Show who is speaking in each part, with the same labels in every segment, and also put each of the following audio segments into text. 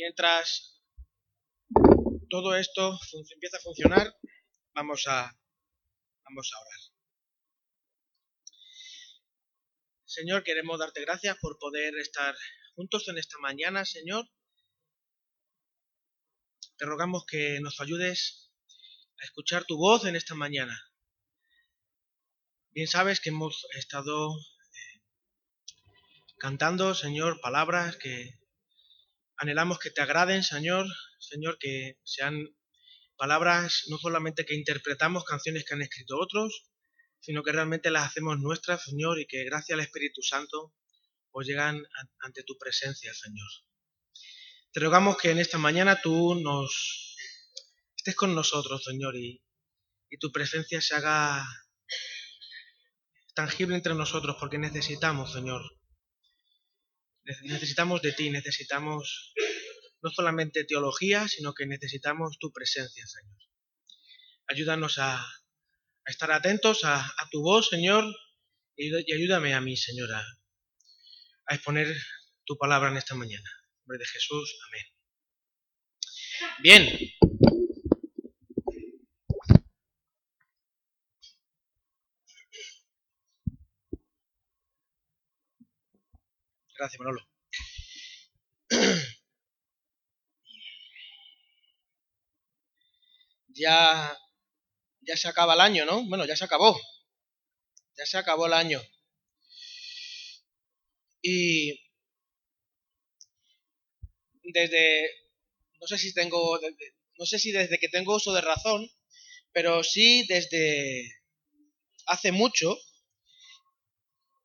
Speaker 1: Mientras todo esto empieza a funcionar, vamos a, vamos a orar. Señor, queremos darte gracias por poder estar juntos en esta mañana, Señor. Te rogamos que nos ayudes a escuchar tu voz en esta mañana. Bien sabes que hemos estado eh, cantando, Señor, palabras que anhelamos que te agraden, Señor, Señor, que sean palabras no solamente que interpretamos canciones que han escrito otros, sino que realmente las hacemos nuestras, Señor, y que gracias al Espíritu Santo pues llegan ante tu presencia, Señor. Te rogamos que en esta mañana tú nos estés con nosotros, Señor, y, y tu presencia se haga tangible entre nosotros, porque necesitamos, Señor. Necesitamos de ti, necesitamos no solamente teología, sino que necesitamos tu presencia, Señor. Ayúdanos a, estar atentos a, tu voz, Señor, y, ayúdame a mí, Señora, a exponer tu palabra en esta mañana. En nombre de Jesús, amén. Bien. Gracias, Manolo. Ya ya se acaba el año, ¿no? Bueno, ya se acabó. Ya se acabó el año. Y desde, no sé si tengo, no sé si desde que tengo uso de razón, pero sí desde hace mucho,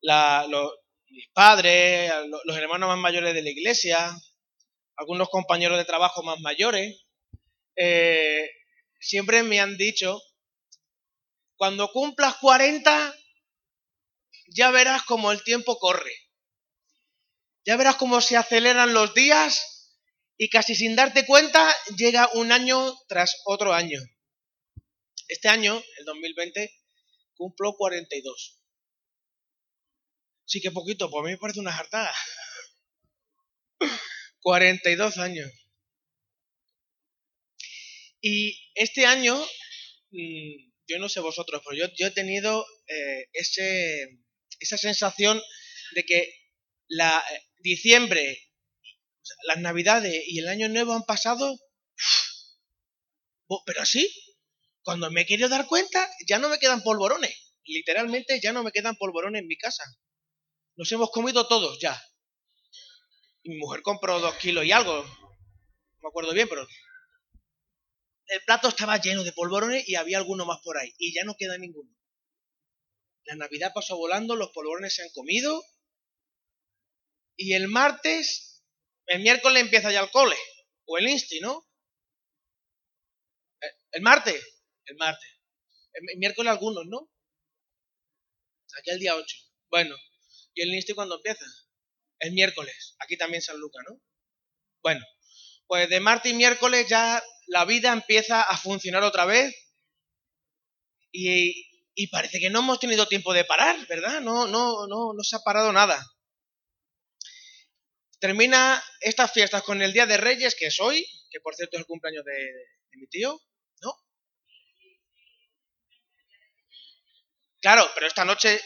Speaker 1: los, mis padres, los hermanos más mayores de la iglesia, algunos compañeros de trabajo más mayores, eh, siempre me han dicho cuando cumplas 40, ya verás cómo el tiempo corre. Ya verás cómo se aceleran los días y casi sin darte cuenta llega un año tras otro año. Este año, el 2020, cumplo 42. Sí que poquito, pues a mí me parece una jartada. 42 años. Y este año mm, yo no sé vosotros, pero yo, he tenido eh, ese, esa sensación de que la diciembre, las navidades y el año nuevo han pasado, pero así, cuando me he querido dar cuenta, ya no me quedan polvorones. Literalmente ya no me quedan polvorones en mi casa. Nos hemos comido todos ya. Y mi mujer compró dos kilos y algo. No me acuerdo bien, pero el plato estaba lleno de polvorones y había alguno más por ahí. Y ya no queda ninguno. La Navidad pasó volando, los polvorones se han comido. Y el martes, el miércoles empieza ya el cole. O el insti, ¿no? El, martes. El martes. El, miércoles algunos, ¿no? Aquí el día 8. Bueno. ¿Y el insti cuándo empieza? El miércoles. Aquí también San Lucas, ¿no? Bueno. Pues de martes y miércoles ya la vida empieza a funcionar otra vez y, parece que no hemos tenido tiempo de parar, ¿verdad? No, no, no, no se ha parado nada. Termina estas fiestas con el Día de Reyes, que es hoy, que por cierto es el cumpleaños de mi tío, ¿no? Claro, pero esta noche,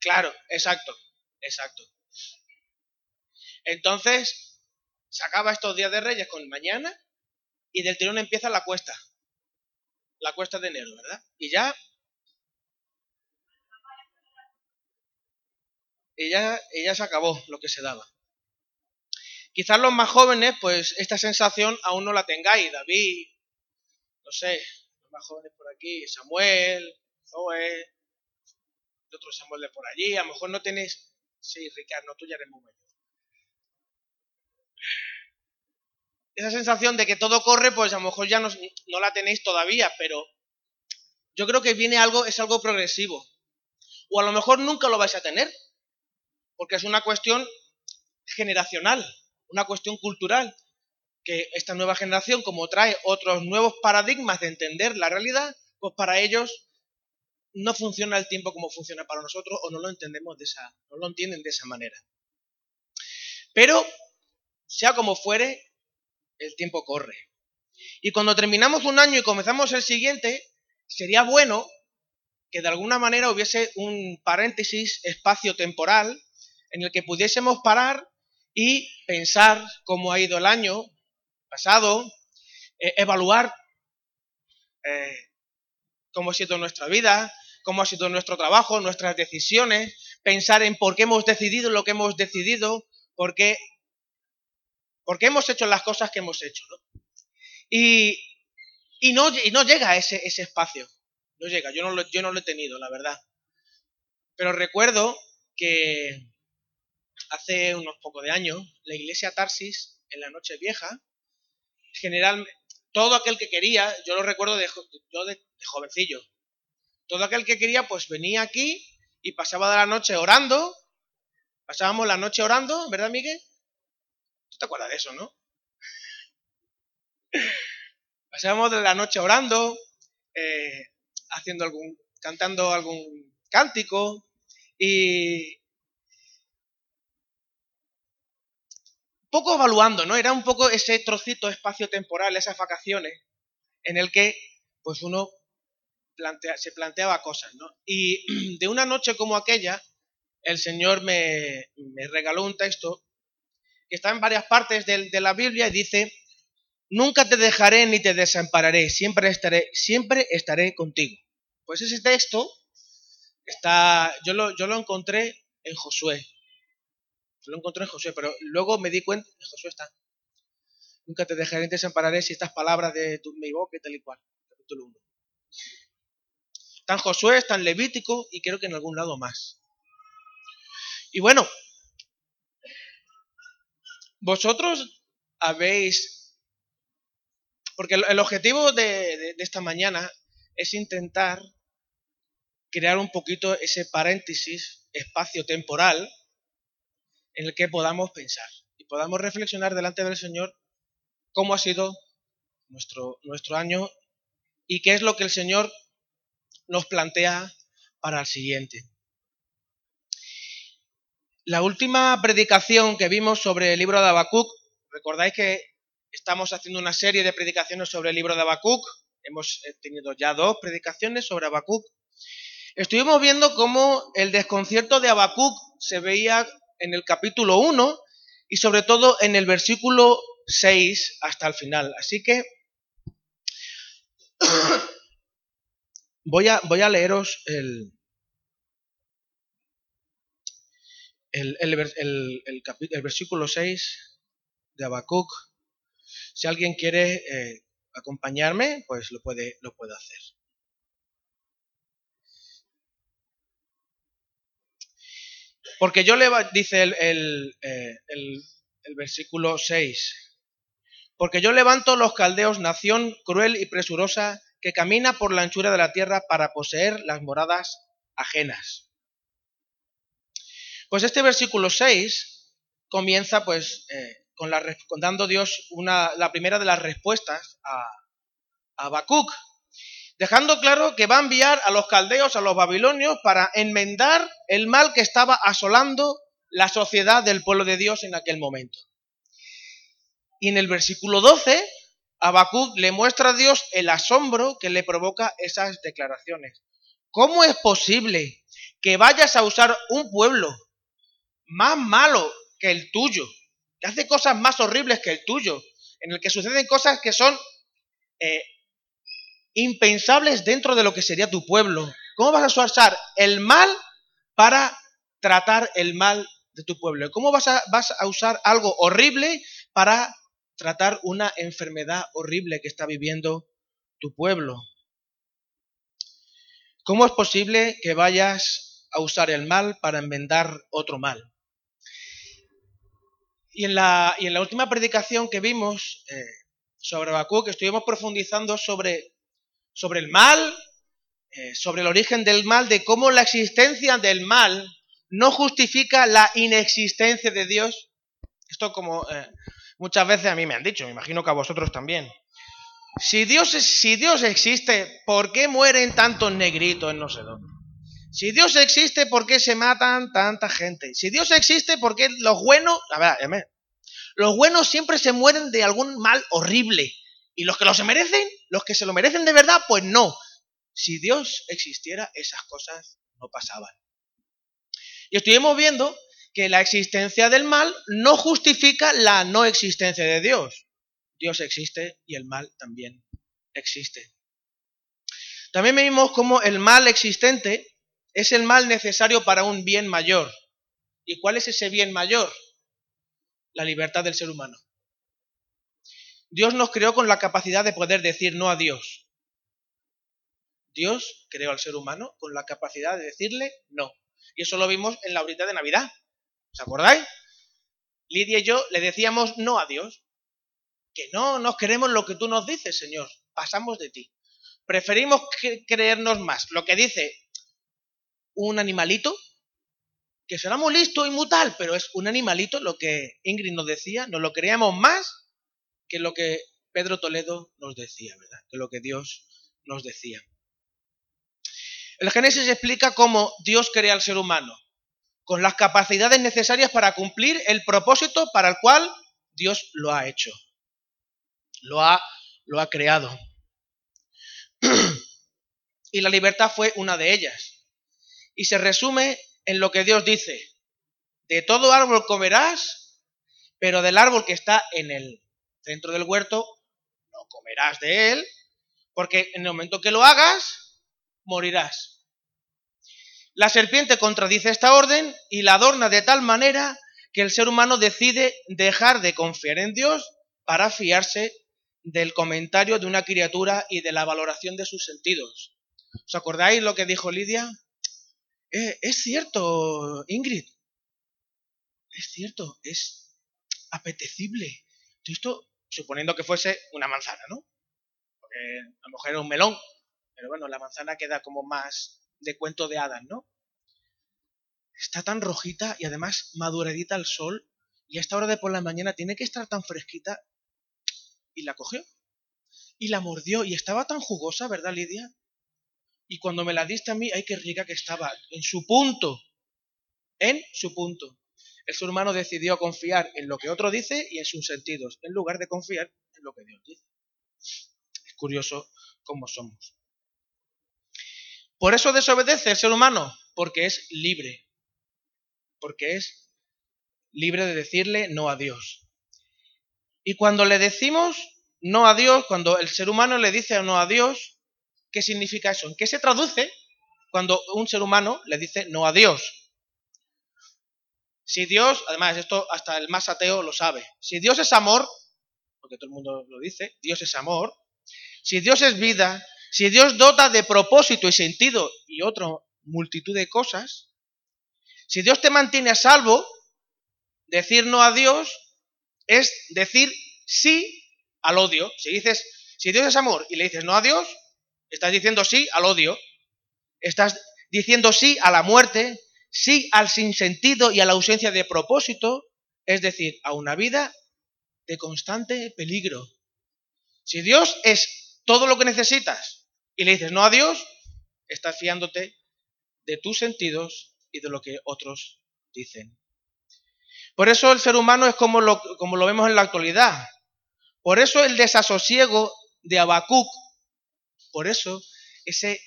Speaker 1: claro, exacto, exacto. Entonces, se acaba estos días de Reyes con mañana y del tirón empieza la cuesta. La cuesta de enero, ¿verdad? Y ya... Y ya, ya se acabó lo que se daba. Quizás los más jóvenes, pues esta sensación aún no la tengáis. David, no sé, los más jóvenes por aquí, Samuel, Zoe, otro Samuel de por allí. A lo mejor no tenéis... Sí, Ricardo, tú ya eres muy mayor esa sensación de que todo corre, pues a lo mejor ya no, no, la tenéis todavía, pero yo creo que viene algo, es algo progresivo. O a lo mejor nunca lo vais a tener, porque es una cuestión generacional, una cuestión cultural, que esta nueva generación, como trae otros nuevos paradigmas de entender la realidad, pues para ellos no funciona el tiempo como funciona para nosotros o no lo entendemos de esa, no lo entienden de esa manera. Pero, sea como fuere, el tiempo corre. Y cuando terminamos un año y comenzamos el siguiente, sería bueno que de alguna manera hubiese un paréntesis espacio-temporal en el que pudiésemos parar y pensar cómo ha ido el año pasado, eh, evaluar eh, cómo ha sido nuestra vida, cómo ha sido nuestro trabajo, nuestras decisiones, pensar en por qué hemos decidido lo que hemos decidido, por qué, hemos hecho las cosas que hemos hecho. Y, no, no, llega ese, ese, espacio, no llega, yo no, lo, yo no lo he tenido, la verdad. Pero recuerdo que hace unos pocos de años, la iglesia Tarsis, en la noche vieja, generalmente, todo aquel que quería, yo lo recuerdo de, yo de, jovencillo, todo aquel que quería, pues venía aquí y pasaba de la noche orando, pasábamos la noche orando, ¿verdad, Miguel? ¿Tú te acuerdas de eso, no? Pasábamos de la noche orando, eh, haciendo algún, cantando algún cántico y, poco evaluando, ¿no? Era un poco ese trocito espacio-temporal, esas vacaciones, en el que pues uno se planteaba cosas, ¿no? Y de una noche como aquella, el Señor me, regaló un texto que está en varias partes de, de, la Biblia y dice, nunca te dejaré ni te desampararé, siempre estaré, siempre estaré contigo. Pues ese texto está, yo lo, yo lo encontré en Josué, lo encontré en Josué, pero luego me di cuenta, en Josué está. Nunca te dejaré desampararé si estas palabras de tu, mi boca y tal y cual. Capítulo 1. Está en Josué, en Levítico y creo que en algún lado más. Y bueno, vosotros habéis... Porque el, objetivo de esta mañana es intentar crear un poquito ese paréntesis espacio temporal en el que podamos pensar y podamos reflexionar delante del Señor cómo ha sido nuestro, nuestro año y qué es lo que el Señor nos plantea para el siguiente. La última predicación que vimos sobre el libro de Habacuc, recordáis que estamos haciendo una serie de predicaciones sobre el libro de Habacuc, hemos eh, tenido ya dos predicaciones sobre Habacuc. Estuvimos viendo cómo el desconcierto de Habacuc se veía en el capítulo 1 y sobre todo en el versículo 6 hasta el final. Así que voy a, leeros el, el, el, versículo 6 de Habacuc. Si alguien quiere eh, acompañarme, pues lo puede, lo puede hacer. Porque yo le dice el, eh, el, el, versículo 6, porque yo levanto los caldeos, nación cruel y presurosa, que camina por la anchura de la tierra para poseer las moradas ajenas. Pues este versículo 6 comienza pues eh, con, la, dando Dios una, la primera de las respuestas a, a Habacuc, dejando claro que va a enviar a los caldeos, a los babilonios, para enmendar el mal que estaba asolando la sociedad del pueblo de Dios en aquel momento. Y en el versículo 12, Habacuc le muestra a Dios el asombro que le provoca esas declaraciones. ¿Cómo es posible que vayas a usar un pueblo más malo que el tuyo, que hace cosas más horribles que el tuyo, en el que suceden cosas que son eh, impensables dentro de lo que sería tu pueblo. ¿Cómo vas a usar el mal para tratar el mal de tu pueblo? ¿Cómo vas a, usar algo horrible para tratar una enfermedad horrible que está viviendo tu pueblo? ¿Cómo es posible que vayas a usar el mal para enmendar otro mal? Y en la, y en la última predicación que vimos eh, sobre que estuvimos profundizando sobre sobre el mal, eh, sobre el origen del mal, de cómo la existencia del mal no justifica la inexistencia de Dios. Esto como eh, muchas veces a mí me han dicho, me imagino que a vosotros también. Si Dios, si Dios existe, ¿por qué mueren tantos negritos en no sé dónde? Si Dios existe, ¿por qué se matan tanta gente? Si Dios existe, ¿por qué los buenos, a Los buenos siempre se mueren de algún mal horrible. Y los que lo se merecen, los que se lo merecen de verdad, pues no. Si Dios existiera, esas cosas no pasaban. Y estuvimos viendo que la existencia del mal no justifica la no existencia de Dios. Dios existe y el mal también existe. También vimos cómo el mal existente es el mal necesario para un bien mayor. ¿Y cuál es ese bien mayor? La libertad del ser humano. Dios nos creó con la capacidad de poder decir no a Dios. Dios creó al ser humano con la capacidad de decirle no. Y eso lo vimos en la horita de Navidad. ¿Os acordáis? Lidia y yo le decíamos no a Dios. Que no nos queremos lo que tú nos dices, Señor. Pasamos de ti. Preferimos creernos más lo que dice un animalito, que será muy listo y muy tal, pero es un animalito, lo que Ingrid nos decía, nos lo creíamos más que lo que Pedro Toledo nos decía, ¿verdad? Que lo que Dios nos decía. El Génesis explica cómo Dios crea al ser humano, con las capacidades necesarias para cumplir el propósito para el cual Dios lo ha hecho. Lo ha, lo ha creado. y la libertad fue una de ellas. Y se resume en lo que Dios dice. De todo árbol comerás, pero del árbol que está en el centro del huerto no comerás de él, porque en el momento que lo hagas, morirás. La serpiente contradice esta orden y la adorna de tal manera que el ser humano decide dejar de confiar en Dios para fiarse del comentario de una criatura y de la valoración de sus sentidos. ¿Os acordáis lo que dijo Lidia? Eh, es cierto, Ingrid. Es cierto, es apetecible. Esto suponiendo que fuese una manzana, ¿no? Porque a lo mejor era un melón, pero bueno, la manzana queda como más de cuento de hadas, ¿no? Está tan rojita y además maduradita al sol y a esta hora de por la mañana tiene que estar tan fresquita y la cogió y la mordió y estaba tan jugosa, ¿verdad, Lidia? Y cuando me la diste a mí, ay, qué rica que estaba, en su punto, en su punto. El ser humano decidió confiar en lo que otro dice y en sus sentidos, en lugar de confiar en lo que Dios dice. Es curioso cómo somos. Por eso desobedece el ser humano, porque es libre. Porque es libre de decirle no a Dios. Y cuando le decimos no a Dios, cuando el ser humano le dice no a Dios, ¿qué significa eso? ¿En qué se traduce cuando un ser humano le dice no a Dios? Si Dios, además esto hasta el más ateo lo sabe, si Dios es amor, porque todo el mundo lo dice, Dios es amor, si Dios es vida, si Dios dota de propósito y sentido y otra multitud de cosas, si Dios te mantiene a salvo, decir no a Dios es decir sí al odio. Si dices, si Dios es amor y le dices no a Dios, estás diciendo sí al odio. Estás diciendo sí a la muerte, sí al sinsentido y a la ausencia de propósito, es decir, a una vida de constante peligro. Si Dios es todo lo que necesitas y le dices no a Dios, estás fiándote de tus sentidos y de lo que otros dicen. Por eso el ser humano es como lo, como lo vemos en la actualidad. Por eso el desasosiego de Habacuc, por eso ese,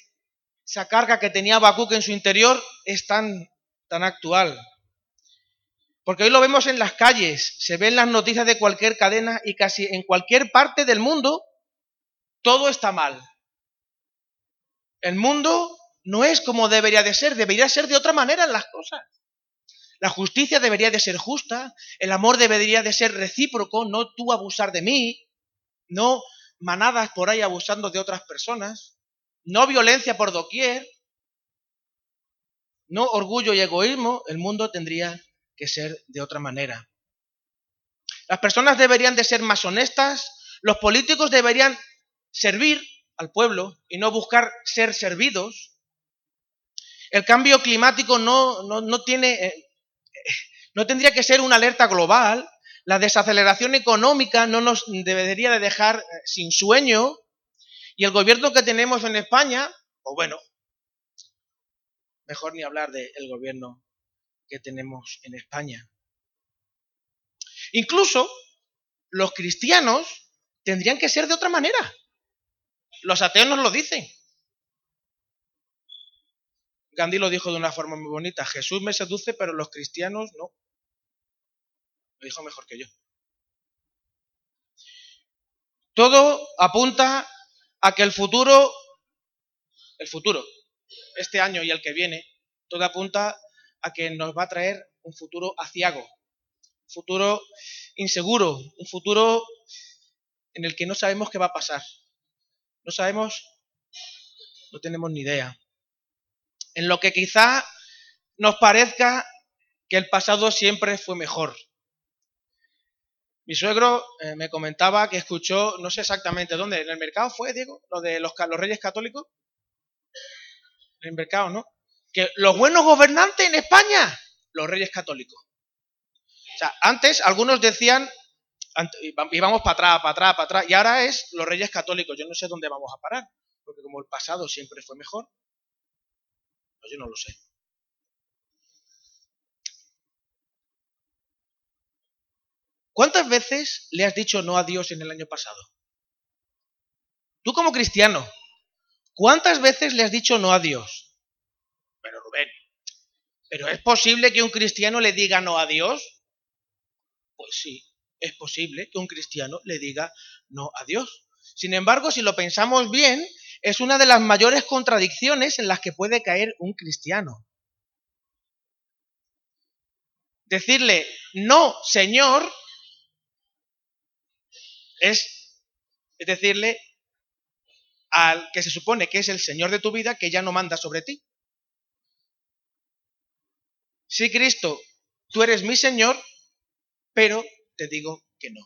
Speaker 1: esa carga que tenía Habacuc en su interior es tan, tan actual. Porque hoy lo vemos en las calles, se ven las noticias de cualquier cadena y casi en cualquier parte del mundo todo está mal. El mundo no es como debería de ser, debería ser de otra manera en las cosas. La justicia debería de ser justa, el amor debería de ser recíproco, no tú abusar de mí, no manadas por ahí abusando de otras personas, no violencia por doquier, no orgullo y egoísmo, el mundo tendría que ser de otra manera. Las personas deberían de ser más honestas, los políticos deberían servir al pueblo y no buscar ser servidos. El cambio climático no, no, tiene, eh, no tendría que ser una alerta global. La desaceleración económica no nos debería de dejar eh, sin sueño. Y el gobierno que tenemos en España, pues bueno, mejor ni hablar del gobierno que tenemos en España. Incluso los cristianos tendrían que ser de otra manera. Los ateos nos lo dicen. Gandhi lo dijo de una forma muy bonita. Jesús me seduce, pero los cristianos no. Lo dijo mejor que yo. Todo apunta a que el futuro, el futuro, este año y el que viene, todo apunta a que nos va a traer un futuro aciago, un futuro inseguro, un futuro en el que no sabemos qué va a pasar. No sabemos, no tenemos ni idea. En lo que quizá nos parezca que el pasado siempre fue mejor. Mi suegro eh, me comentaba que escuchó, no sé exactamente dónde, en el mercado fue, Diego, lo de los, los reyes católicos. En el mercado, ¿no? Que los buenos gobernantes en España, los reyes católicos. O sea, antes algunos decían, íbamos para atrás, para atrás, para atrás, y ahora es los reyes católicos. Yo no sé dónde vamos a parar, porque como el pasado siempre fue mejor, pues yo no lo sé. ¿Cuántas veces le has dicho no a Dios en el año pasado? Tú como cristiano, ¿cuántas veces le has dicho no a Dios? Pero Rubén, ¿pero es posible que un cristiano le diga no a Dios? Pues sí, es posible que un cristiano le diga no a Dios. Sin embargo, si lo pensamos bien, es una de las mayores contradicciones en las que puede caer un cristiano. Decirle, no, Señor, es, decirle al que se supone que es el Señor de tu vida que ya no manda sobre ti. Sí, Cristo, tú eres mi Señor, pero te digo que no.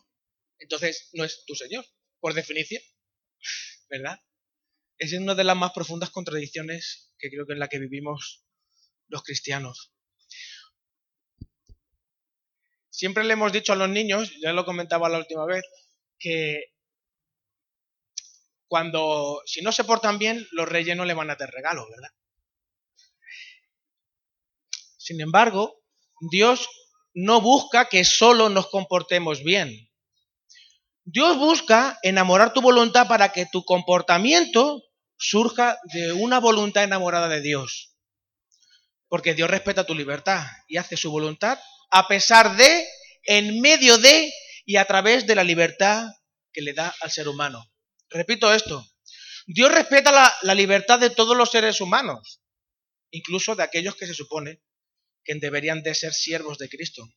Speaker 1: Entonces no es tu Señor, por definición. ¿Verdad? Es una de las más profundas contradicciones que creo que es la que vivimos los cristianos. Siempre le hemos dicho a los niños, ya lo comentaba la última vez, que cuando, si no se portan bien, los reyes no le van a dar regalos, ¿verdad? Sin embargo, Dios no busca que solo nos comportemos bien. Dios busca enamorar tu voluntad para que tu comportamiento surja de una voluntad enamorada de Dios. Porque Dios respeta tu libertad y hace su voluntad a pesar de, en medio de y a través de la libertad que le da al ser humano. Repito esto, Dios respeta la, libertad de todos los seres humanos, incluso de aquellos que se supone que deberían de ser siervos de Cristo.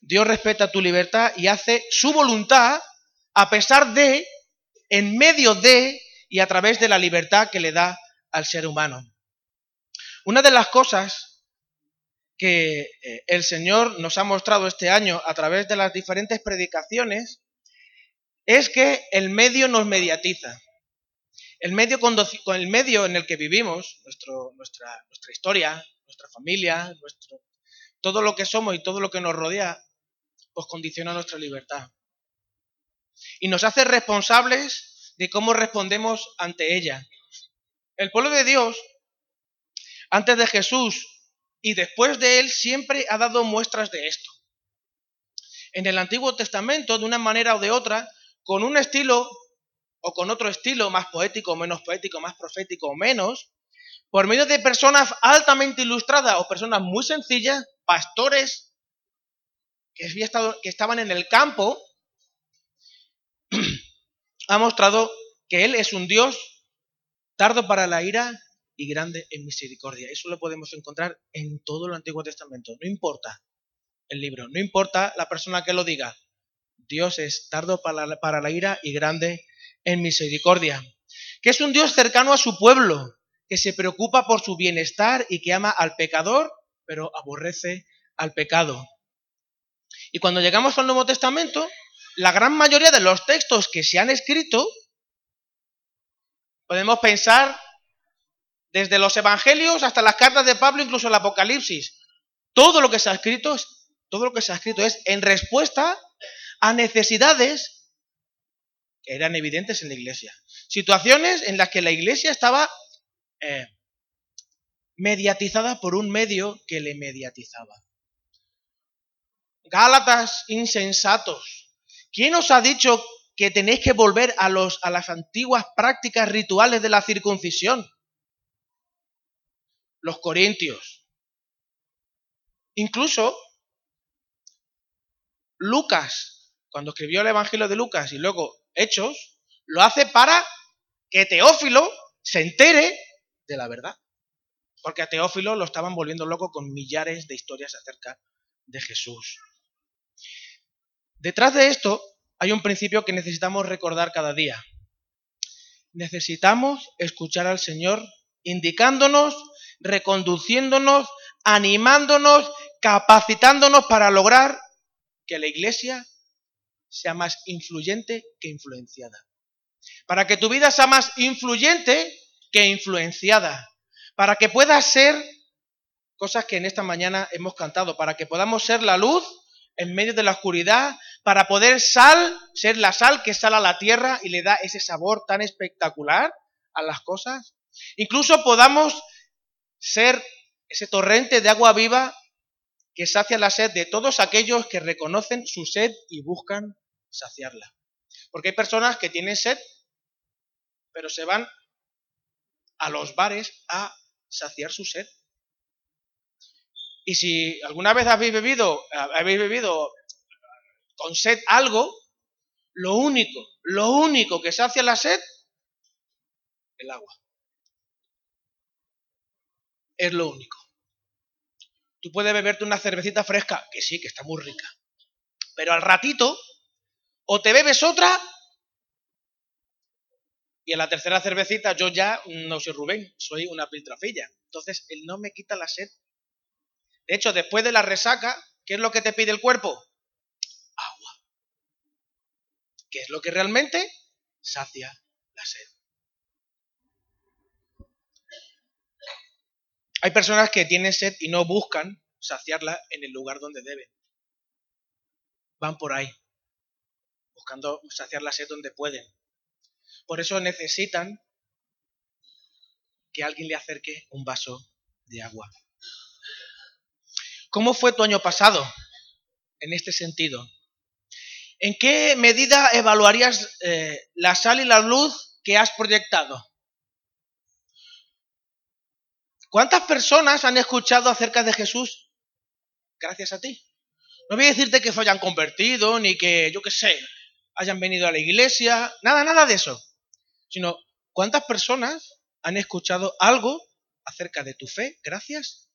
Speaker 1: Dios respeta tu libertad y hace su voluntad a pesar de, en medio de y a través de la libertad que le da al ser humano. Una de las cosas que eh, el Señor nos ha mostrado este año a través de las diferentes predicaciones es que el medio nos mediatiza. El medio, con el medio en el que vivimos, nuestra, nuestra historia, nuestra familia, nuestro, todo lo que somos y todo lo que nos rodea, pues condiciona nuestra libertad. Y nos hace responsables de cómo respondemos ante ella. El pueblo de Dios, antes de Jesús, y después de él siempre ha dado muestras de esto. En el Antiguo Testamento, de una manera o de otra, con un estilo o con otro estilo, más poético, menos poético, más profético o menos, por medio de personas altamente ilustradas o personas muy sencillas, pastores que, que estaban en el campo, ha mostrado que Él es un Dios tardo para la ira y grande en misericordia. Eso lo podemos encontrar en todo el Antiguo Testamento. No importa el libro, no importa la persona que lo diga. Dios es tardo para la, para la ira y grande en misericordia. Que es un Dios cercano a su pueblo, que se preocupa por su bienestar y que ama al pecador, pero aborrece al pecado. Y cuando llegamos al Nuevo Testamento, la gran mayoría de los textos que se han escrito, podemos pensar desde los evangelios hasta las cartas de Pablo, incluso el Apocalipsis. Todo lo que se ha escrito, todo lo que se ha escrito es en respuesta a necesidades que eran evidentes en la iglesia. Situaciones en las que la iglesia estaba eh, mediatizada por un medio que le mediatizaba. Gálatas insensatos. ¿Quién os ha dicho que tenéis que volver a, los, a las antiguas prácticas rituales de la circuncisión? Los corintios. Incluso Lucas, cuando escribió el Evangelio de Lucas y luego Hechos, lo hace para que Teófilo se entere de la verdad. Porque a Teófilo lo estaban volviendo loco con millares de historias acerca de Jesús. Detrás de esto hay un principio que necesitamos recordar cada día. Necesitamos escuchar al Señor indicándonos, reconduciéndonos, animándonos, capacitándonos para lograr que la iglesia sea más influyente que influenciada. Para que tu vida sea más influyente que influenciada. Para que puedas ser cosas que en esta mañana hemos cantado, para que podamos ser la luz en medio de la oscuridad, para poder sal, ser la sal que sale a la tierra y le da ese sabor tan espectacular a las cosas. Incluso podamos ser ese torrente de agua viva que sacia la sed de todos aquellos que reconocen su sed y buscan saciarla. Porque hay personas que tienen sed, pero se van a los bares a saciar su sed. Y si alguna vez habéis bebido, habéis bebido con sed algo, lo único, lo único que sacia la sed, el agua. Es lo único. Tú puedes beberte una cervecita fresca, que sí, que está muy rica. Pero al ratito, o te bebes otra, y en la tercera cervecita yo ya no soy Rubén, soy una piltrafilla. Entonces, él no me quita la sed. De hecho, después de la resaca, ¿qué es lo que te pide el cuerpo? Agua. ¿Qué es lo que realmente sacia la sed? Hay personas que tienen sed y no buscan saciarla en el lugar donde deben. Van por ahí, buscando saciar la sed donde pueden. Por eso necesitan que alguien le acerque un vaso de agua. ¿Cómo fue tu año pasado en este sentido? ¿En qué medida evaluarías eh, la sal y la luz que has proyectado? ¿Cuántas personas han escuchado acerca de Jesús gracias a ti? No voy a decirte que se hayan convertido, ni que, yo qué sé, hayan venido a la iglesia, nada, nada de eso. Sino, ¿cuántas personas han escuchado algo acerca de tu fe gracias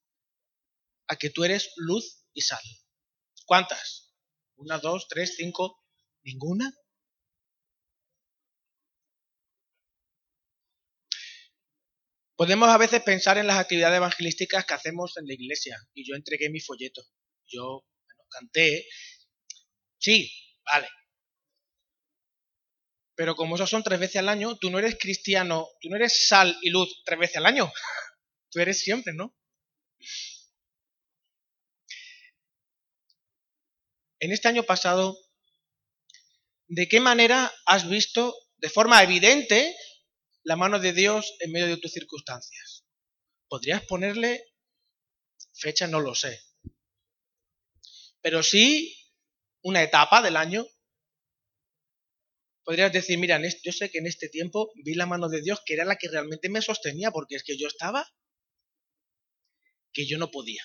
Speaker 1: a que tú eres luz y sal? ¿Cuántas? ¿Una, dos, tres, cinco? ¿Ninguna? Podemos a veces pensar en las actividades evangelísticas que hacemos en la iglesia. Y yo entregué mi folleto. Yo canté. Sí, vale. Pero como eso son tres veces al año, tú no eres cristiano, tú no eres sal y luz tres veces al año. Tú eres siempre, ¿no? En este año pasado, ¿de qué manera has visto de forma evidente la mano de Dios en medio de tus circunstancias? ¿Podrías ponerle fecha? No lo sé. Pero sí una etapa del año. Podrías decir, mira, yo sé que en este tiempo vi la mano de Dios que era la que realmente me sostenía, porque es que yo estaba que yo no podía.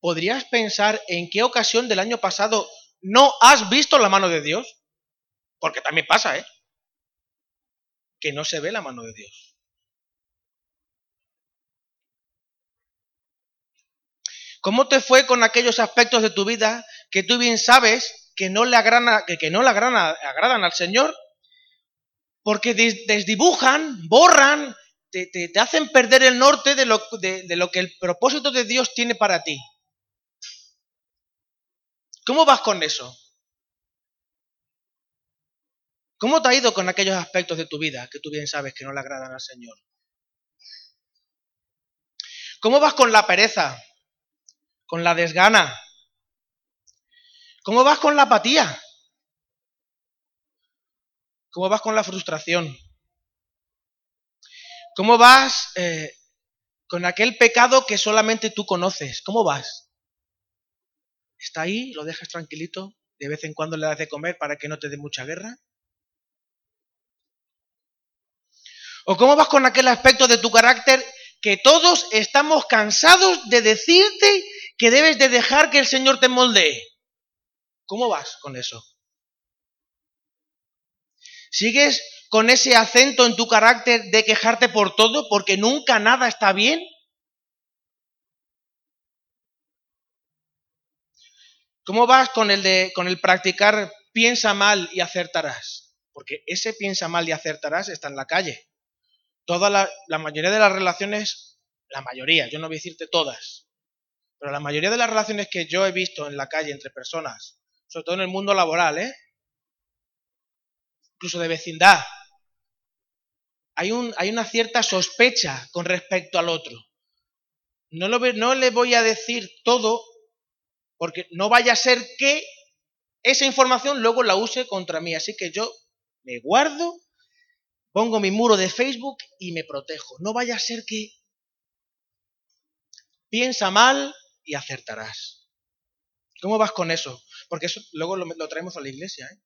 Speaker 1: ¿Podrías pensar en qué ocasión del año pasado no has visto la mano de Dios, porque también pasa, ¿eh? Que no se ve la mano de Dios. ¿Cómo te fue con aquellos aspectos de tu vida que tú bien sabes que no le agradan, que, no le agradan, al Señor? Porque desdibujan, borran, te, hacen perder el norte de lo, de lo que el propósito de Dios tiene para ti. ¿Cómo vas con eso? ¿Cómo te ha ido con aquellos aspectos de tu vida que tú bien sabes que no le agradan al Señor? ¿Cómo vas con la pereza? ¿Con la desgana? ¿Cómo vas con la apatía? ¿Cómo vas con la frustración? ¿Cómo vas eh, con aquel pecado que solamente tú conoces. ¿Cómo vas? ¿Está ahí? ¿Lo dejas tranquilito? ¿De vez en cuando le das de comer para que no te dé mucha guerra? ¿O cómo vas con aquel aspecto de tu carácter que todos estamos cansados de decirte que debes de dejar que el Señor te moldee? ¿Cómo vas con eso? ¿Sigues con ese acento en tu carácter de quejarte por todo porque nunca nada está bien? ¿Cómo vas con el de con el practicar piensa mal y acertarás? Porque ese piensa mal y acertarás está en la calle. Toda la, la mayoría de las relaciones, la mayoría, yo no voy a decirte todas, pero la mayoría de las relaciones que yo he visto en la calle entre personas, sobre todo en el mundo laboral, ¿eh? incluso de vecindad, hay, un, hay una cierta sospecha con respecto al otro. No, lo, no le voy a decir todo porque no vaya a ser que esa información luego la use contra mí. Así que yo me guardo, pongo mi muro de Facebook y me protejo. No vaya a ser que piensa mal y acertarás. ¿Cómo vas con eso? Porque eso luego lo, traemos a la iglesia. ¿eh?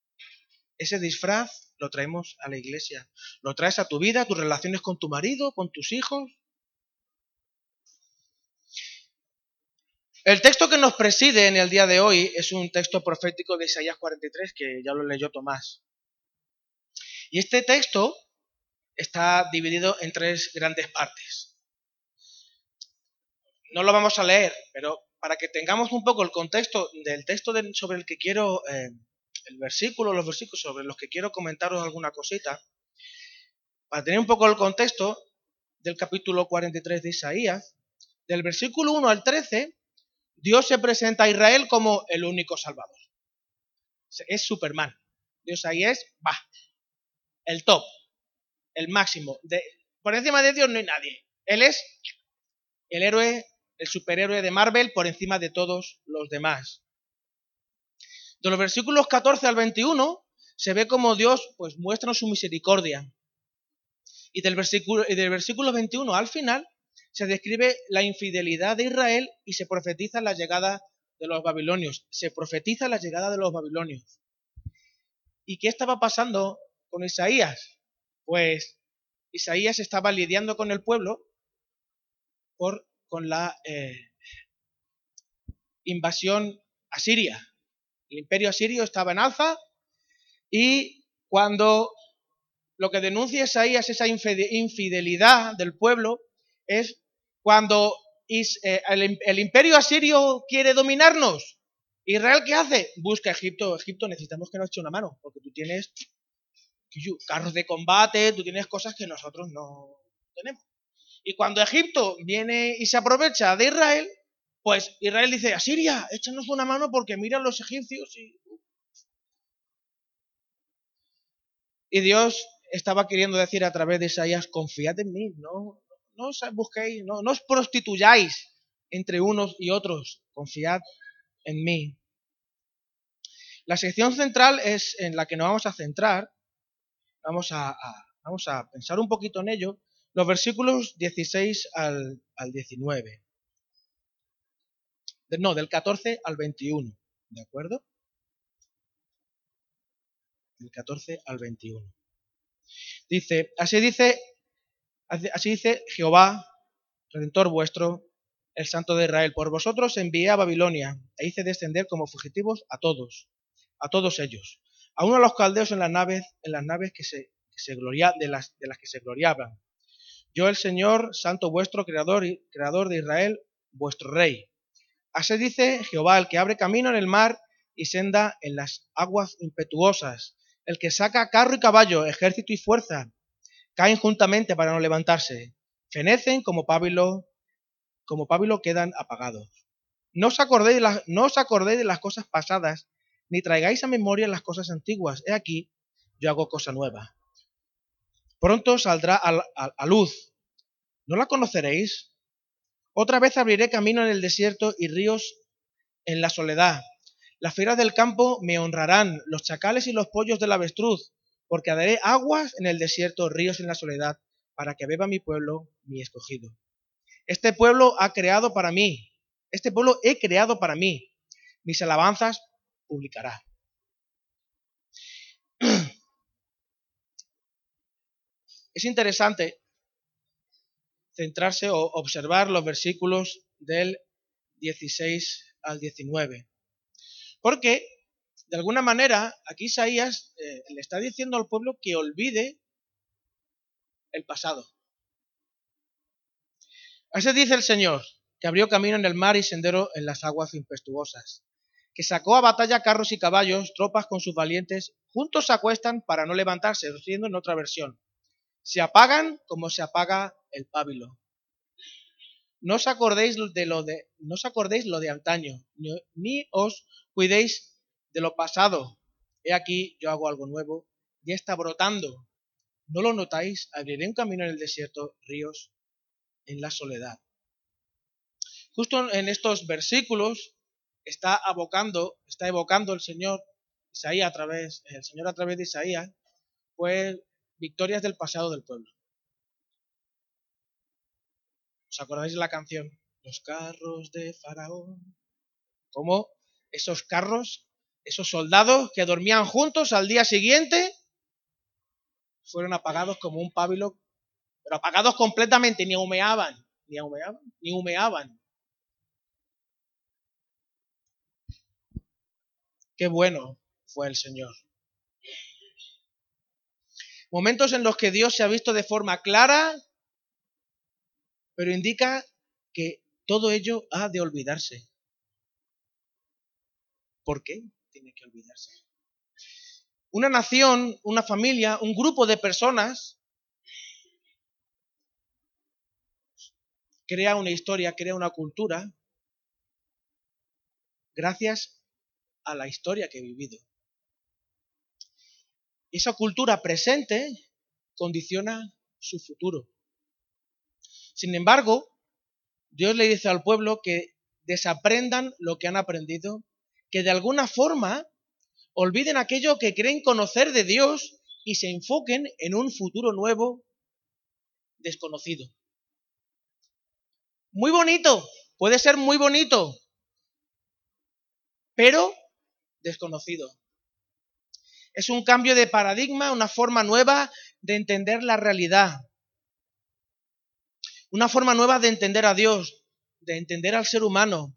Speaker 1: Ese disfraz lo traemos a la iglesia. Lo traes a tu vida, a tus relaciones con tu marido, con tus hijos. El texto que nos preside en el día de hoy es un texto profético de Isaías 43 que ya lo leyó Tomás. Y este texto está dividido en tres grandes partes. No lo vamos a leer, pero para que tengamos un poco el contexto del texto sobre el que quiero eh, el versículo, los versículos sobre los que quiero comentaros alguna cosita, para tener un poco el contexto del capítulo 43 de Isaías, del versículo 1 al 13, Dios se presenta a Israel como el único Salvador. Es Superman. Dios ahí es, va, el top, el máximo. Por encima de Dios no hay nadie. Él es el héroe, el superhéroe de Marvel por encima de todos los demás. De los versículos 14 al 21 se ve como Dios pues muestra su misericordia. Y del versículo, y del versículo 21 al final se describe la infidelidad de Israel y se profetiza la llegada de los babilonios. Se profetiza la llegada de los babilonios. ¿Y qué estaba pasando con Isaías? Pues Isaías estaba lidiando con el pueblo por, con la eh, invasión asiria. El imperio asirio estaba en alza y cuando lo que denuncia Isaías, esa infidelidad del pueblo, es cuando eh, el, imperio asirio quiere dominarnos. ¿Israel qué hace? Busca Egipto. Egipto, necesitamos que nos eche una mano, porque tú tienes carros de combate, tú tienes cosas que nosotros no tenemos. Y cuando Egipto viene y se aprovecha de Israel, pues Israel dice, Asiria, échanos una mano porque mira los egipcios y... Y Dios estaba queriendo decir a través de Isaías, confiad en mí, no, no os busquéis, no, no os prostituyáis entre unos y otros, confiad en mí. La sección central es en la que nos vamos a centrar, vamos a, vamos a pensar un poquito en ello, los versículos 16 al, al 19 no, del 14 al 21, ¿de acuerdo? Del 14 al 21. Dice, así dice, así dice Jehová, Redentor vuestro, el Santo de Israel, por vosotros envié a Babilonia e hice descender como fugitivos a todos, a todos ellos, a uno de los caldeos en las naves, en las naves que se, se gloria, de las, de las que se gloriaban. Yo el Señor, Santo vuestro, creador, creador de Israel, vuestro Rey. Así dice Jehová, el que abre camino en el mar y senda en las aguas impetuosas, el que saca carro y caballo, ejército y fuerza, caen juntamente para no levantarse, fenecen como pábilo, como pábilo quedan apagados. No os, acordéis de las, no os acordéis de las cosas pasadas, ni traigáis a memoria las cosas antiguas. He aquí, yo hago cosa nueva. Pronto saldrá a luz. ¿No la conoceréis? Otra vez abriré camino en el desierto y ríos en la soledad. Las fieras del campo me honrarán, los chacales y los pollos del avestruz, porque daré aguas en el desierto, ríos en la soledad, para que beba mi pueblo, mi escogido. Este pueblo ha creado para mí. Este pueblo he creado para mí. Mis alabanzas publicará. Es interesante centrarse o observar los versículos del 16 al 19. Porque, de alguna manera, aquí Isaías eh, le está diciendo al pueblo que olvide el pasado. Así dice el Señor, que abrió camino en el mar y sendero en las aguas impetuosas, que sacó a batalla carros y caballos, tropas con sus valientes, juntos se acuestan para no levantarse, siendo en otra versión. Se apagan como se apaga el pábilo. No os acordéis de lo de, no os acordéis lo de antaño, ni os cuidéis de lo pasado. He aquí, yo hago algo nuevo, ya está brotando. ¿No lo notáis? Abriré un camino en el desierto, ríos en la soledad. Justo en estos versículos está evocando el Señor Isaías a través, el Señor a través de Isaías, pues victorias del pasado del pueblo. ¿Os acordáis de la canción? Los carros de Faraón. Como esos carros, esos soldados que dormían juntos al día siguiente, fueron apagados como un pábilo, pero apagados completamente, ni humeaban, ni humeaban, ni humeaban. Qué bueno fue el Señor. Momentos en los que Dios se ha visto de forma clara, pero indica que todo ello ha de olvidarse. ¿Por qué tiene que olvidarse? Una nación, una familia, un grupo de personas crea una historia, crea una cultura, gracias a la historia que he vivido esa cultura presente condiciona su futuro. Sin embargo, Dios le dice al pueblo que desaprendan lo que han aprendido, que de alguna forma olviden aquello que creen conocer de Dios y se enfoquen en un futuro nuevo desconocido. Muy bonito, puede ser muy bonito, pero desconocido. Es un cambio de paradigma, una forma nueva de entender la realidad. Una forma nueva de entender a Dios, de entender al ser humano,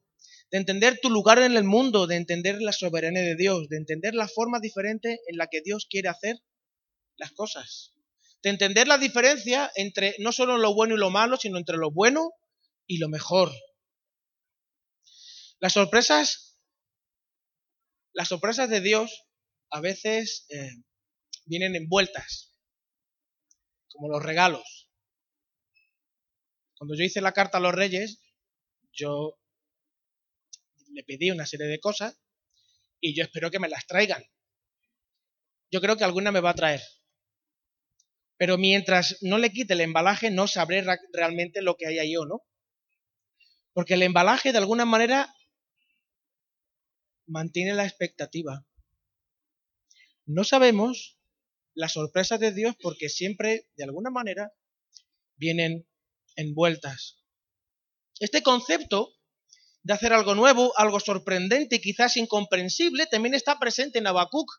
Speaker 1: de entender tu lugar en el mundo, de entender la soberanía de Dios, de entender la forma diferente en la que Dios quiere hacer las cosas. De entender la diferencia entre no solo lo bueno y lo malo, sino entre lo bueno y lo mejor. Las sorpresas, las sorpresas de Dios a veces eh, vienen envueltas, como los regalos. Cuando yo hice la carta a los reyes, yo le pedí una serie de cosas y yo espero que me las traigan. Yo creo que alguna me va a traer. Pero mientras no le quite el embalaje, no sabré realmente lo que hay ahí o no. Porque el embalaje, de alguna manera, mantiene la expectativa. No sabemos las sorpresas de Dios porque siempre, de alguna manera, vienen envueltas. Este concepto de hacer algo nuevo, algo sorprendente y quizás incomprensible, también está presente en Habacuc.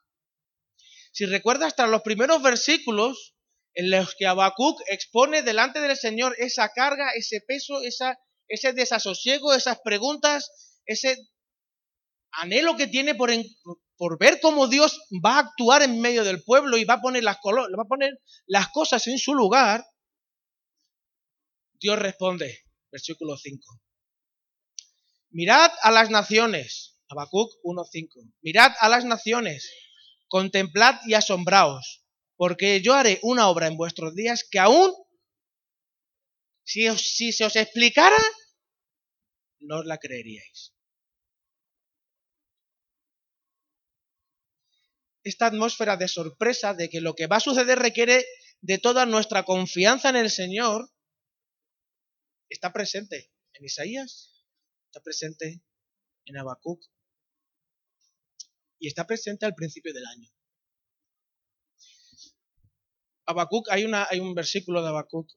Speaker 1: Si recuerdas, hasta los primeros versículos en los que Habacuc expone delante del Señor esa carga, ese peso, ese desasosiego, esas preguntas, ese anhelo que tiene por, por ver cómo Dios va a actuar en medio del pueblo y va a poner las, va a poner las cosas en su lugar, Dios responde, versículo 5. Mirad a las naciones, Habacuc 1.5. Mirad a las naciones, contemplad y asombraos, porque yo haré una obra en vuestros días que aún, si, si se os explicara, no os la creeríais. esta atmósfera de sorpresa de que lo que va a suceder requiere de toda nuestra confianza en el Señor, está presente en Isaías, está presente en Habacuc y está presente al principio del año. Habacuc, hay, una, hay un versículo de Habacuc,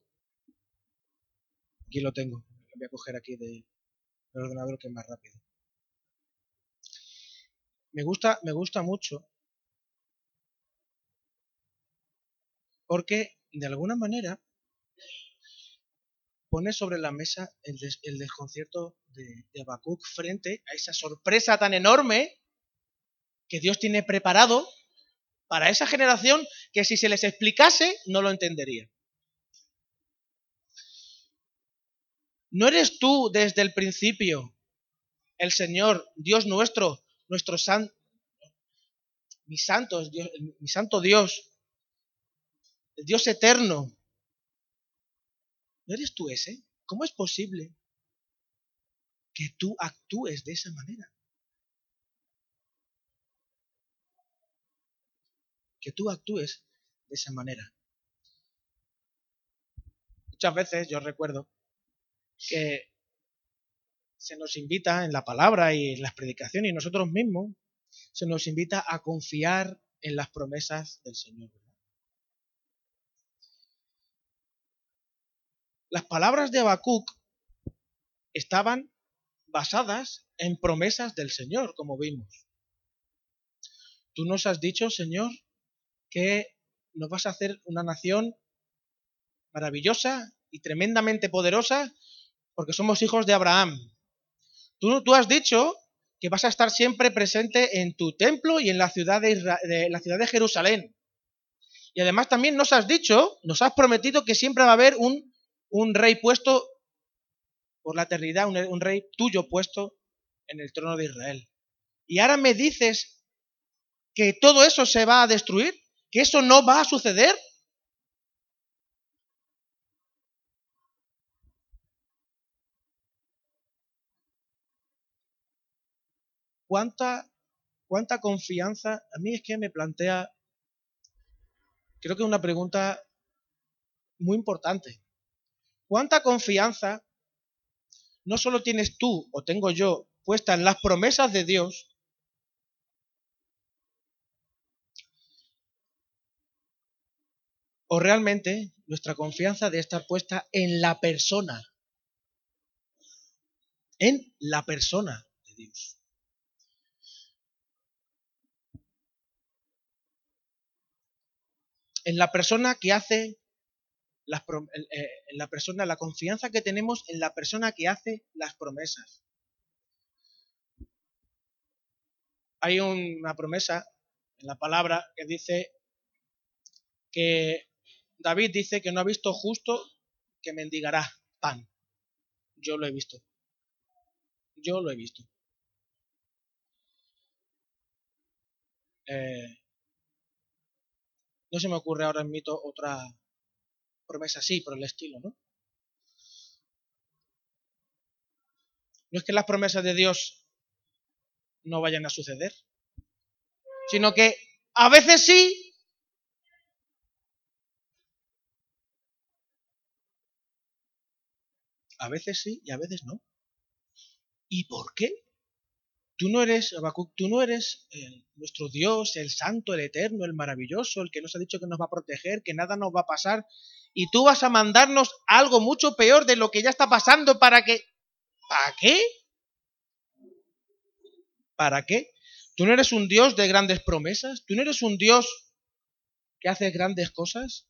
Speaker 1: aquí lo tengo, voy a coger aquí del ordenador que es más rápido. Me gusta, me gusta mucho porque de alguna manera pone sobre la mesa el, desconcierto de, de frente a esa sorpresa tan enorme que Dios tiene preparado para esa generación que si se les explicase no lo entendería. ¿No eres tú desde el principio el Señor, Dios nuestro, nuestro san, mi santo, mi santo Dios, el Dios eterno? ¿No eres tú ese? ¿Cómo es posible que tú actúes de esa manera? que tú actúes de esa manera. Muchas veces yo recuerdo que se nos invita en la palabra y en las predicaciones y nosotros mismos se nos invita a confiar en las promesas del Señor. Las palabras de Habacuc estaban basadas en promesas del Señor, como vimos. Tú nos has dicho, Señor, que nos vas a hacer una nación maravillosa y tremendamente poderosa porque somos hijos de Abraham. Tú, tú has dicho que vas a estar siempre presente en tu templo y en la ciudad de, la ciudad de Jerusalén. Y además también nos has dicho, nos has prometido que siempre va a haber un, un rey puesto por la eternidad, un, un rey tuyo puesto en el trono de Israel. Y ahora me dices que todo eso se va a destruir que eso no va a suceder? ¿Cuánta, cuánta confianza? A mí es que me plantea, creo que es una pregunta muy importante. ¿Cuánta confianza no solo tienes tú o tengo yo puesta en las promesas de Dios, ¿O realmente nuestra confianza debe estar puesta en la persona? En la persona de Dios. En la persona que hace las, eh, en la persona, la confianza que tenemos en la persona que hace las promesas. Hay una promesa en la palabra que dice que David dice que no ha visto justo que mendigará pan. Yo lo he visto. Yo lo he visto. Eh, no se me ocurre ahora en mito otra promesa así, por el estilo, ¿no? No es que las promesas de Dios no vayan a suceder, sino que a veces sí A veces sí y a veces no. ¿Y por qué? Tú no eres, tú no eres nuestro Dios, el santo, el eterno, el maravilloso, el que nos ha dicho que nos va a proteger, que nada nos va a pasar, y tú vas a mandarnos algo mucho peor de lo que ya está pasando para que... ¿Para qué? ¿Para qué? Tú no eres un Dios de grandes promesas, tú no eres un Dios que hace grandes cosas.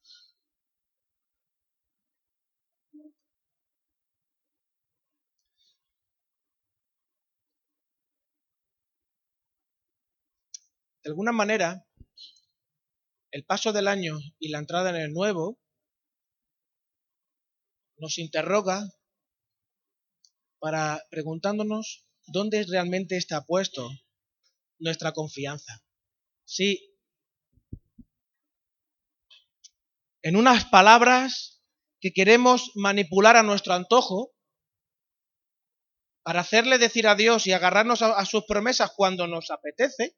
Speaker 1: de alguna manera, el paso del año y la entrada en el nuevo nos interroga para preguntándonos dónde realmente está puesto nuestra confianza. Si en unas palabras que queremos manipular a nuestro antojo para hacerle decir a Dios y agarrarnos a, a sus promesas cuando nos apetece,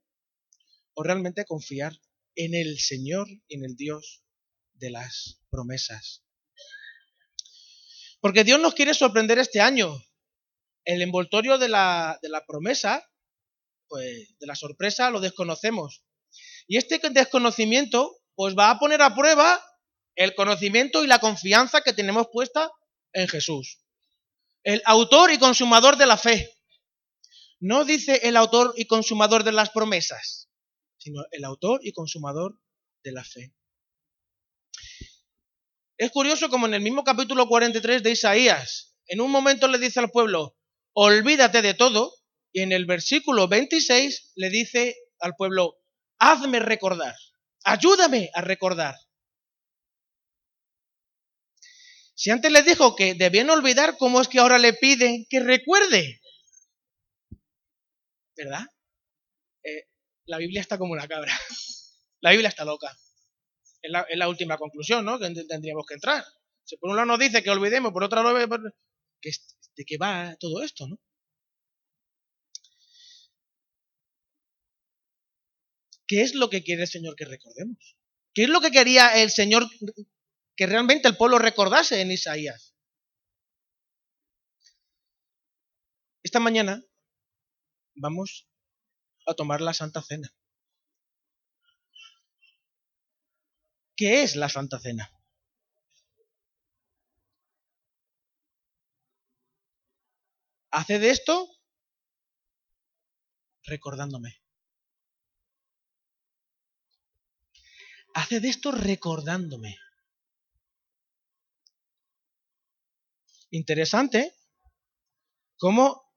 Speaker 1: o realmente confiar en el Señor y en el Dios de las promesas. Porque Dios nos quiere sorprender este año. El envoltorio de la, de la promesa, pues de la sorpresa, lo desconocemos. Y este desconocimiento, pues va a poner a prueba el conocimiento y la confianza que tenemos puesta en Jesús. el autor y consumador de la fe. No dice el autor y consumador de las promesas, sino el autor y consumador de la fe. Es curioso como en el mismo capítulo 43 de Isaías, en un momento le dice al pueblo, olvídate de todo, y en el versículo 26 le dice al pueblo, hazme recordar, ayúdame a recordar. Si antes le dijo que debían olvidar, ¿cómo es que ahora le piden que recuerde? ¿Verdad? Eh, la Biblia está como una cabra. La Biblia está loca. Es la, última conclusión, ¿no? Que tendríamos que entrar. Si por un lado nos dice que olvidemos, por otro lado, ¿de qué va todo esto, no? ¿Qué es lo que quiere el Señor que recordemos? ¿Qué es lo que quería el Señor que realmente el pueblo recordase en Isaías? Esta mañana vamos a tomar la Santa Cena. ¿Qué es la Santa Cena? Hace de esto recordándome. Hace de esto recordándome. Interesante cómo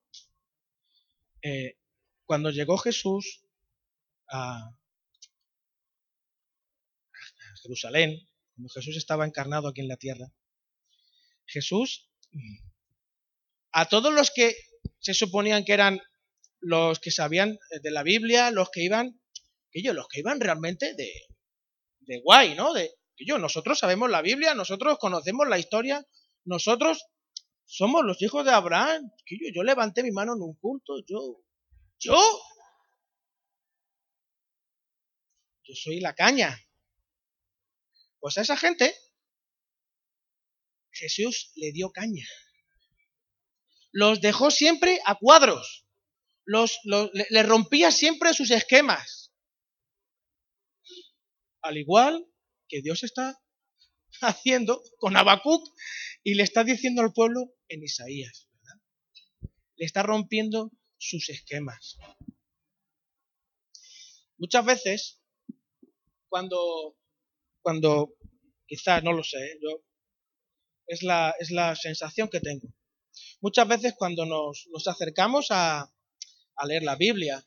Speaker 1: eh, cuando llegó Jesús a, Jerusalén, cuando Jesús estaba encarnado aquí en la tierra, Jesús, a todos los que se suponían que eran los que sabían de la Biblia, los que iban, yo, los que iban realmente de, de guay, ¿no? De yo, nosotros sabemos la Biblia, nosotros conocemos la historia, nosotros somos los hijos de Abraham. Que yo, yo levanté mi mano en un culto, yo, yo, yo soy la caña. Pues a esa gente Jesús le dio caña. Los dejó siempre a cuadros. Los, le, rompía siempre sus esquemas. Al igual que Dios está haciendo con Habacuc y le está diciendo al pueblo en Isaías. Le está rompiendo sus esquemas. Muchas veces, cuando cuando, quizás, no lo sé, ¿eh? yo, es, la, es la sensación que tengo. Muchas veces cuando nos, nos acercamos a, a leer la Biblia,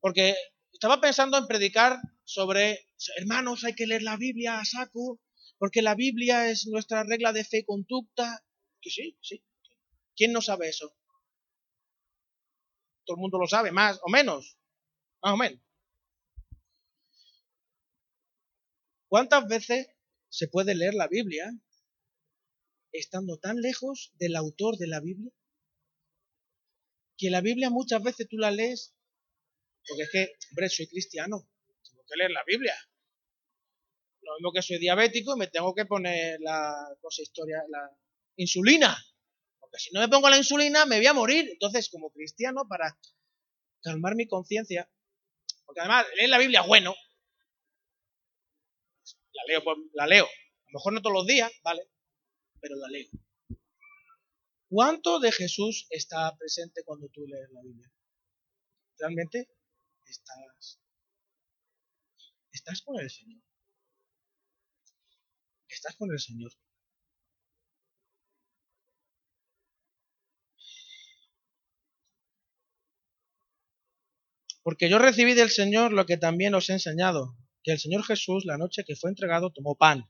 Speaker 1: porque estaba pensando en predicar sobre, hermanos, hay que leer la Biblia a saco, porque la Biblia es nuestra regla de fe y conducta. Que sí, sí. ¿Quién no sabe eso? Todo el mundo lo sabe, más o menos. Más o menos. ¿Cuántas veces se puede leer la Biblia estando tan lejos del autor de la Biblia? Que la Biblia muchas veces tú la lees, porque es que, hombre, soy cristiano, tengo que leer la Biblia. Lo mismo que soy diabético y me tengo que poner la la insulina. Porque si no me pongo la insulina me voy a morir. Entonces, como cristiano, para calmar mi conciencia, porque además leer la Biblia es bueno, la leo, la leo. A lo mejor no todos los días, ¿vale? Pero la leo. ¿Cuánto de Jesús está presente cuando tú lees la Biblia? ¿Realmente estás, estás con el Señor? ¿Estás con el Señor? Porque yo recibí del Señor lo que también os he enseñado, que el Señor Jesús, la noche que fue entregado, tomó pan.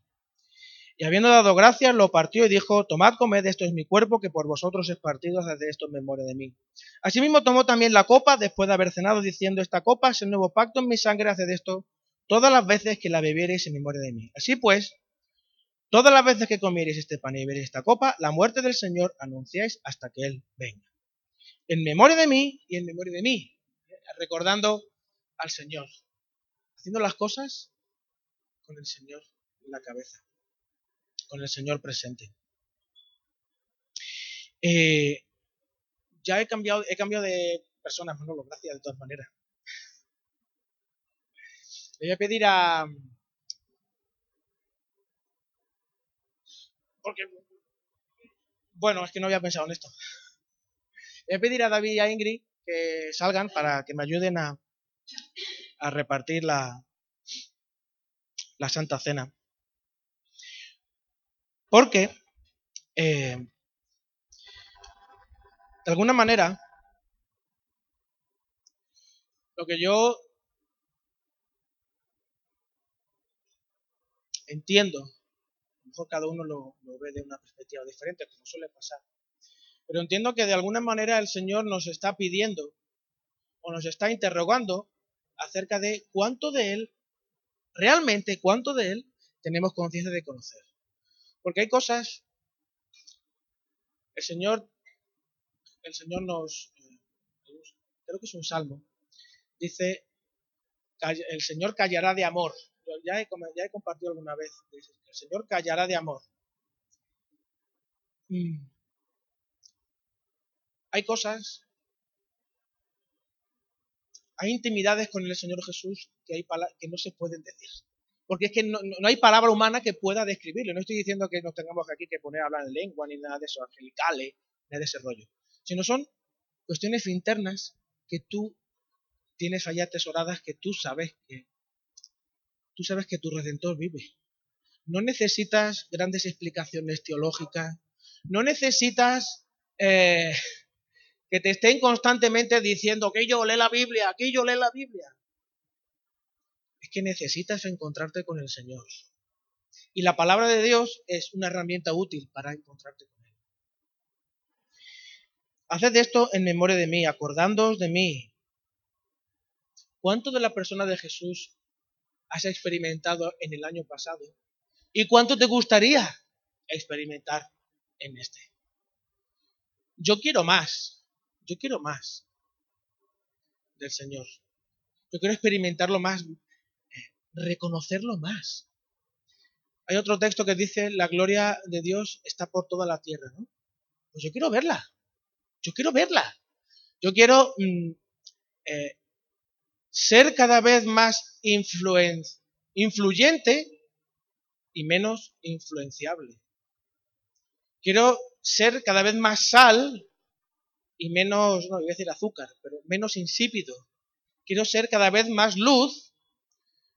Speaker 1: Y habiendo dado gracias, lo partió y dijo, tomad, comed, esto es mi cuerpo, que por vosotros es partido, haced esto en memoria de mí. Asimismo tomó también la copa, después de haber cenado, diciendo, esta copa es el nuevo pacto en mi sangre, haced esto todas las veces que la bebiereis en memoria de mí. Así pues, todas las veces que comiereis este pan y bebiereis esta copa, la muerte del Señor anunciáis hasta que Él venga. En memoria de mí y en memoria de mí, recordando al Señor haciendo las cosas con el Señor en la cabeza, con el Señor presente. Eh, ya he cambiado, he cambiado de personas, Manolo, gracias de todas maneras. Le voy a pedir a... Porque bueno, es que no había pensado en esto. Voy a pedir a David y a Ingrid que salgan para que me ayuden a, a repartir la, la Santa Cena. Porque, eh, de alguna manera, lo que yo entiendo, a lo mejor cada uno lo, lo ve de una perspectiva diferente, como suele pasar, pero entiendo que de alguna manera el Señor nos está pidiendo o nos está interrogando acerca de cuánto de Él, realmente cuánto de Él tenemos conciencia de conocer. Porque hay cosas, el Señor, el Señor nos, creo que es un salmo, dice, el Señor callará de amor. Ya he, ya he compartido alguna vez, el Señor callará de amor. Mm. Hay cosas, hay intimidades con el Señor Jesús que, hay que no se pueden decir. Porque es que no, hay palabra humana que pueda describirlo. No estoy diciendo que nos tengamos aquí que poner a hablar en lengua, ni nada de eso, angelicales, ni de ese rollo. Sino son cuestiones internas que tú tienes allá atesoradas que tú sabes que tú sabes que tu redentor vive. No necesitas grandes explicaciones teológicas, no necesitas eh, que te estén constantemente diciendo que yo lee la Biblia, que yo lee la Biblia. Es que necesitas encontrarte con el Señor. Y la palabra de Dios es una herramienta útil para encontrarte con Él. Haced esto en memoria de mí, acordándoos de mí. ¿Cuánto de la persona de Jesús has experimentado en el año pasado? ¿Y cuánto te gustaría experimentar en este? Yo quiero más. Yo quiero más del Señor. Yo quiero experimentarlo más, eh, reconocerlo más. Hay otro texto que dice, la gloria de Dios está por toda la tierra, ¿no? Pues yo quiero verla. Yo quiero verla. Yo quiero mm, eh, ser cada vez más influyente y menos influenciable. Quiero ser cada vez más sal y menos, no, voy a decir azúcar, pero menos insípido. Quiero ser cada vez más luz,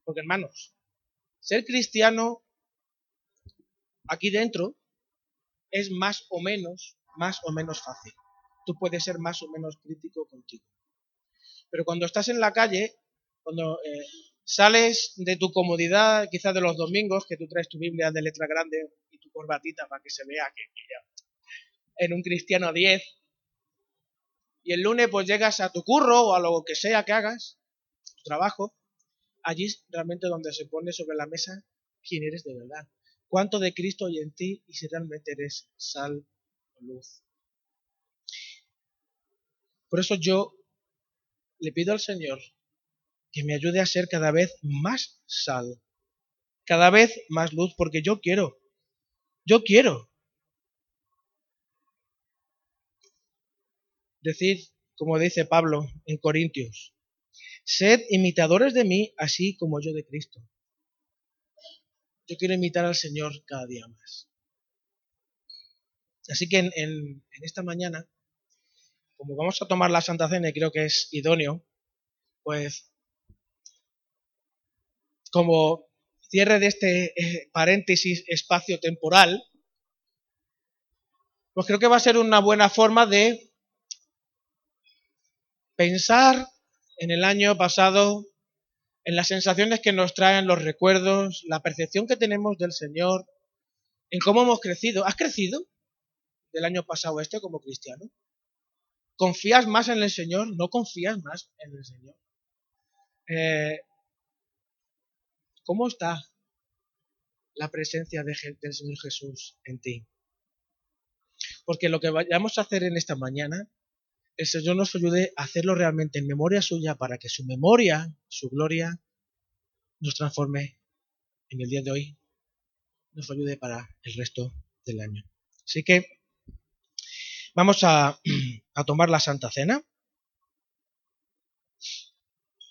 Speaker 1: porque hermanos, ser cristiano aquí dentro es más o menos, más o menos fácil. Tú puedes ser más o menos crítico contigo. Pero cuando estás en la calle, cuando eh, sales de tu comodidad, quizás de los domingos, que tú traes tu Biblia de letra grande y tu corbatita para que se vea que, en un cristiano 10, y el lunes pues llegas a tu curro o a lo que sea que hagas, tu trabajo, allí es realmente donde se pone sobre la mesa quién eres de verdad, cuánto de Cristo hay en ti y si realmente eres sal o luz. Por eso yo le pido al Señor que me ayude a ser cada vez más sal, cada vez más luz, porque yo quiero, yo quiero Decid, como dice Pablo en Corintios, sed imitadores de mí así como yo de Cristo. Yo quiero imitar al Señor cada día más. Así que en, esta mañana, como vamos a tomar la Santa Cena y creo que es idóneo, pues como cierre de este eh, paréntesis espacio-temporal, pues creo que va a ser una buena forma de pensar en el año pasado, en las sensaciones que nos traen los recuerdos, la percepción que tenemos del Señor, en cómo hemos crecido. ¿Has crecido del año pasado este como cristiano? ¿Confías más en el Señor? ¿No confías más en el Señor? Eh, ¿Cómo está la presencia del Señor Jesús en ti? Porque lo que vayamos a hacer en esta mañana el Señor nos ayude a hacerlo realmente en memoria suya para que su memoria, su gloria, nos transforme en el día de hoy, nos ayude para el resto del año. Así que vamos a, a tomar la Santa Cena.